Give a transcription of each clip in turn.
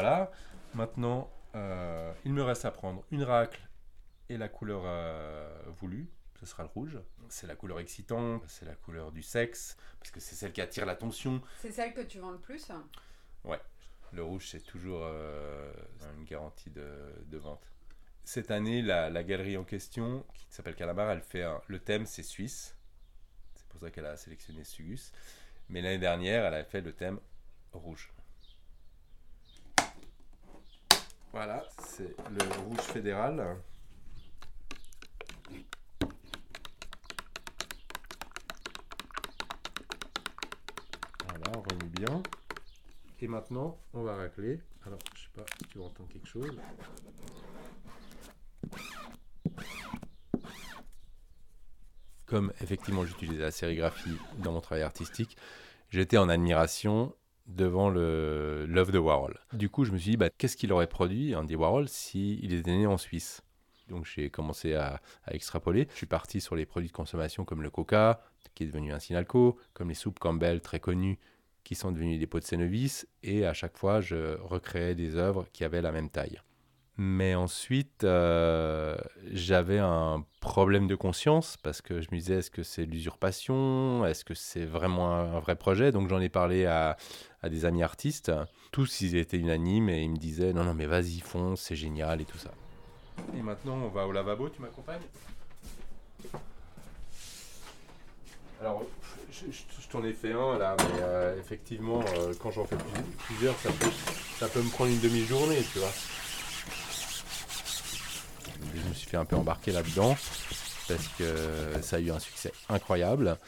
voilà. Maintenant, euh, il me reste à prendre une racle et la couleur euh, voulue. Ce sera le rouge. C'est la couleur excitante, c'est la couleur du sexe, parce que c'est celle qui attire l'attention. C'est celle que tu vends le plus Ouais. Le rouge, c'est toujours euh, une garantie de, de, vente. Cette année, la, la, galerie en question, qui s'appelle Calabar, elle fait un, le thème, c'est Suisse. C'est pour ça qu'elle a sélectionné Sugus. Mais l'année dernière, elle a fait le thème rouge. Voilà, c'est le rouge fédéral. Voilà, on remet bien. Et maintenant, on va racler. Alors, je sais pas si tu vas entendre quelque chose. Comme effectivement j'utilise la sérigraphie dans mon travail artistique, j'étais en admiration devant l'œuvre de Warhol. Du coup, je me suis dit, bah, qu'est-ce qu'il aurait produit, Andy Warhol, s'il était né en Suisse? Donc j'ai commencé à, à, extrapoler. Je suis parti sur les produits de consommation comme le coca, qui est devenu un Sinalco, comme les soupes Campbell, très connues, qui sont devenues des pots de Cénovis, et à chaque fois, je recréais des œuvres qui avaient la même taille. Mais ensuite, euh, j'avais un problème de conscience parce que je me disais, est-ce que c'est l'usurpation? Est-ce que c'est vraiment un vrai projet? Donc j'en ai parlé à, à, des amis artistes. Tous, ils étaient unanimes et ils me disaient, non, non, mais vas-y, fonce, c'est génial et tout ça. Et maintenant, on va au lavabo, tu m'accompagnes? Alors, je, je, t'en ai fait un là, mais euh, effectivement, euh, quand j'en fais plusieurs, ça peut, ça peut me prendre une demi-journée, tu vois. Suis fait un peu embarquer là-dedans parce que ça a eu un succès incroyable.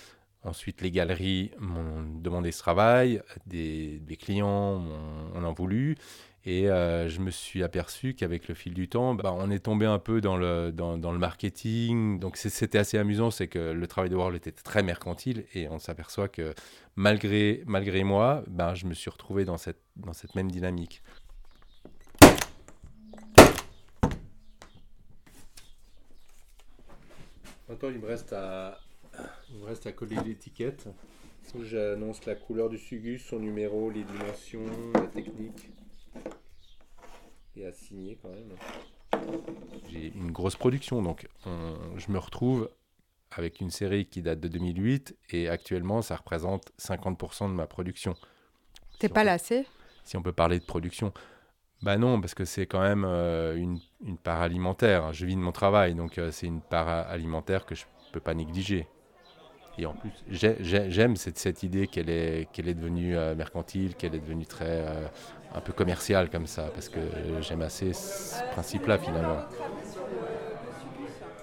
Ensuite, les galeries m'ont demandé ce travail, des, clients en ont voulu. Et euh, je me suis aperçu qu'avec le fil du temps, bah, on est tombé un peu dans le, marketing. Donc c'était assez amusant, c'est que le travail de Warhol était très mercantile et on s'aperçoit que malgré, malgré moi, ben, je me suis retrouvé dans cette même dynamique. Maintenant, il me reste à, il me reste à coller l'étiquette. J'annonce la couleur du sugus, son numéro, les dimensions, la technique et à signer quand même. J'ai une grosse production, donc on, je me retrouve avec une série qui date de 2008 et actuellement ça représente 50% de ma production. T'es si pas lassé? Si on peut parler de production. Bah non, parce que c'est quand même euh, une, une, part alimentaire. Je vis de mon travail, donc euh, c'est une part alimentaire que je peux pas négliger. Et en plus, j'aime cette, cette, idée qu'elle est, qu'elle est devenue euh, mercantile, qu'elle est devenue très un peu commercial comme ça, parce que j'aime assez ce principe-là finalement.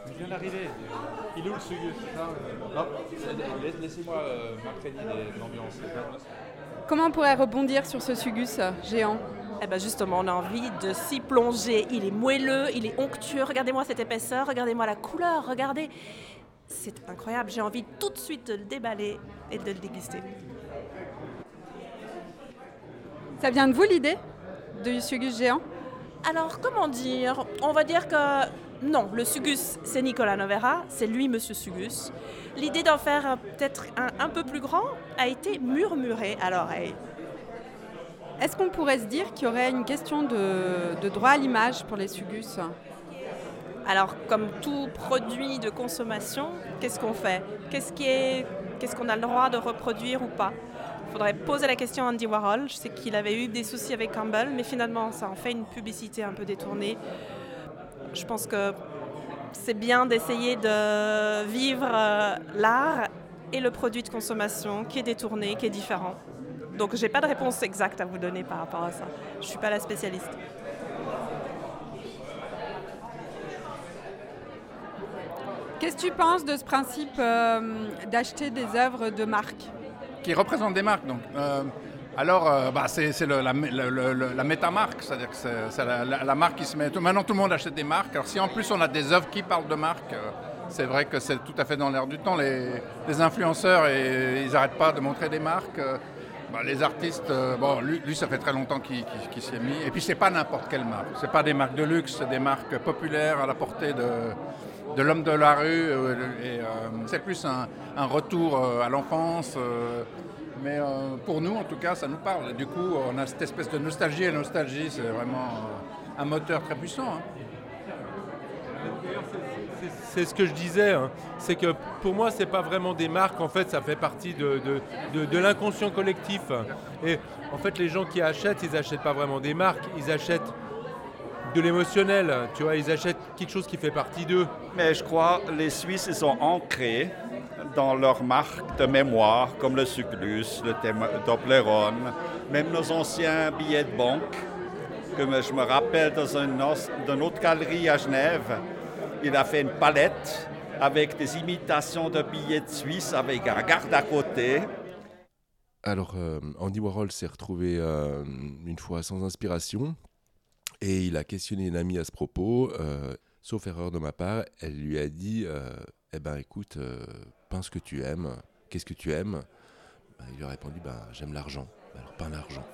Il vient d'arriver. Il est où le sugus? Laissez-moi euh, m'imprégner de l'ambiance. Comment on pourrait rebondir sur ce sugus géant? Eh ben justement, on a envie de s'y plonger. Il est moelleux, il est onctueux. Regardez-moi cette épaisseur, regardez-moi la couleur, regardez. C'est incroyable. J'ai envie tout de suite de le déballer et de le déguster. Ça vient de vous l'idée du sugus géant? Alors, comment dire? On va dire que non, le Sugus, c'est Nicolas Novera, c'est lui, Monsieur Sugus. L'idée d'en faire peut-être un, un, peu plus grand a été murmurée à l'oreille. Est-ce qu'on pourrait se dire qu'il y aurait une question de, droit à l'image pour les Sugus Alors, comme tout produit de consommation, qu'est-ce qu'on fait? Qu'est-ce qu'on est, qu'est-ce qu'on a le droit de reproduire ou pas? Il faudrait poser la question à Andy Warhol. Je sais qu'il avait eu des soucis avec Campbell, mais finalement, ça en fait une publicité un peu détournée. Je pense que c'est bien d'essayer de vivre euh, l'art et le produit de consommation qui est détourné, qui est différent. Donc, j'ai pas de réponse exacte à vous donner par rapport à ça. Je suis pas la spécialiste. Qu'est-ce que tu penses de ce principe euh, d'acheter des œuvres de marque? Qui représentent des marques. Donc, euh, alors, euh, bah, c'est la, la, la métamarque, c'est-à-dire que c'est la, la, marque qui se met. Tout, maintenant, tout le monde achète des marques. Alors, si en plus on a des œuvres qui parlent de marques, euh, c'est vrai que c'est tout à fait dans l'air du temps. Les, les influenceurs, et, ils n'arrêtent pas de montrer des marques. Bah, les artistes, bon, lui, ça fait très longtemps qu'il qu qu s'y est mis. Et puis, c'est pas n'importe quelle marque. C'est pas des marques de luxe, c'est des marques populaires à la portée de de l'homme de la rue. Euh, euh, c'est plus un, retour euh, à l'enfance Mais euh, pour nous, en tout cas, ça nous parle. Du coup, on a cette espèce de nostalgie. Et nostalgie, c'est vraiment euh, un moteur très puissant. hein. C'est- ce que je disais, hein. c'est que pour moi, c'est pas vraiment des marques, en fait, ça fait partie de, de- de- l'inconscient collectif. Et en fait, les gens qui achètent, ils achètent pas vraiment des marques, ils achètent de l'émotionnel, tu vois, ils achètent quelque chose qui fait partie d'eux. Mais je crois que les Suisses, ils sont ancrés dans leurs marques de mémoire, comme le Suclus, le Toblerone, même nos anciens billets de banque. Comme je me rappelle dans une, dans une autre galerie à Genève, il a fait une palette avec des imitations de billets de Suisse avec un garde à côté. Alors, euh, Andy Warhol s'est retrouvé euh, une fois sans inspiration et il a questionné une amie à ce propos. euh, sauf erreur de ma part, elle lui a dit Eh ben, écoute, peins ce que tu aimes. Qu'est-ce que tu aimes? Ben, Il lui a répondu ben, J'aime l'argent. Alors, peins l'argent.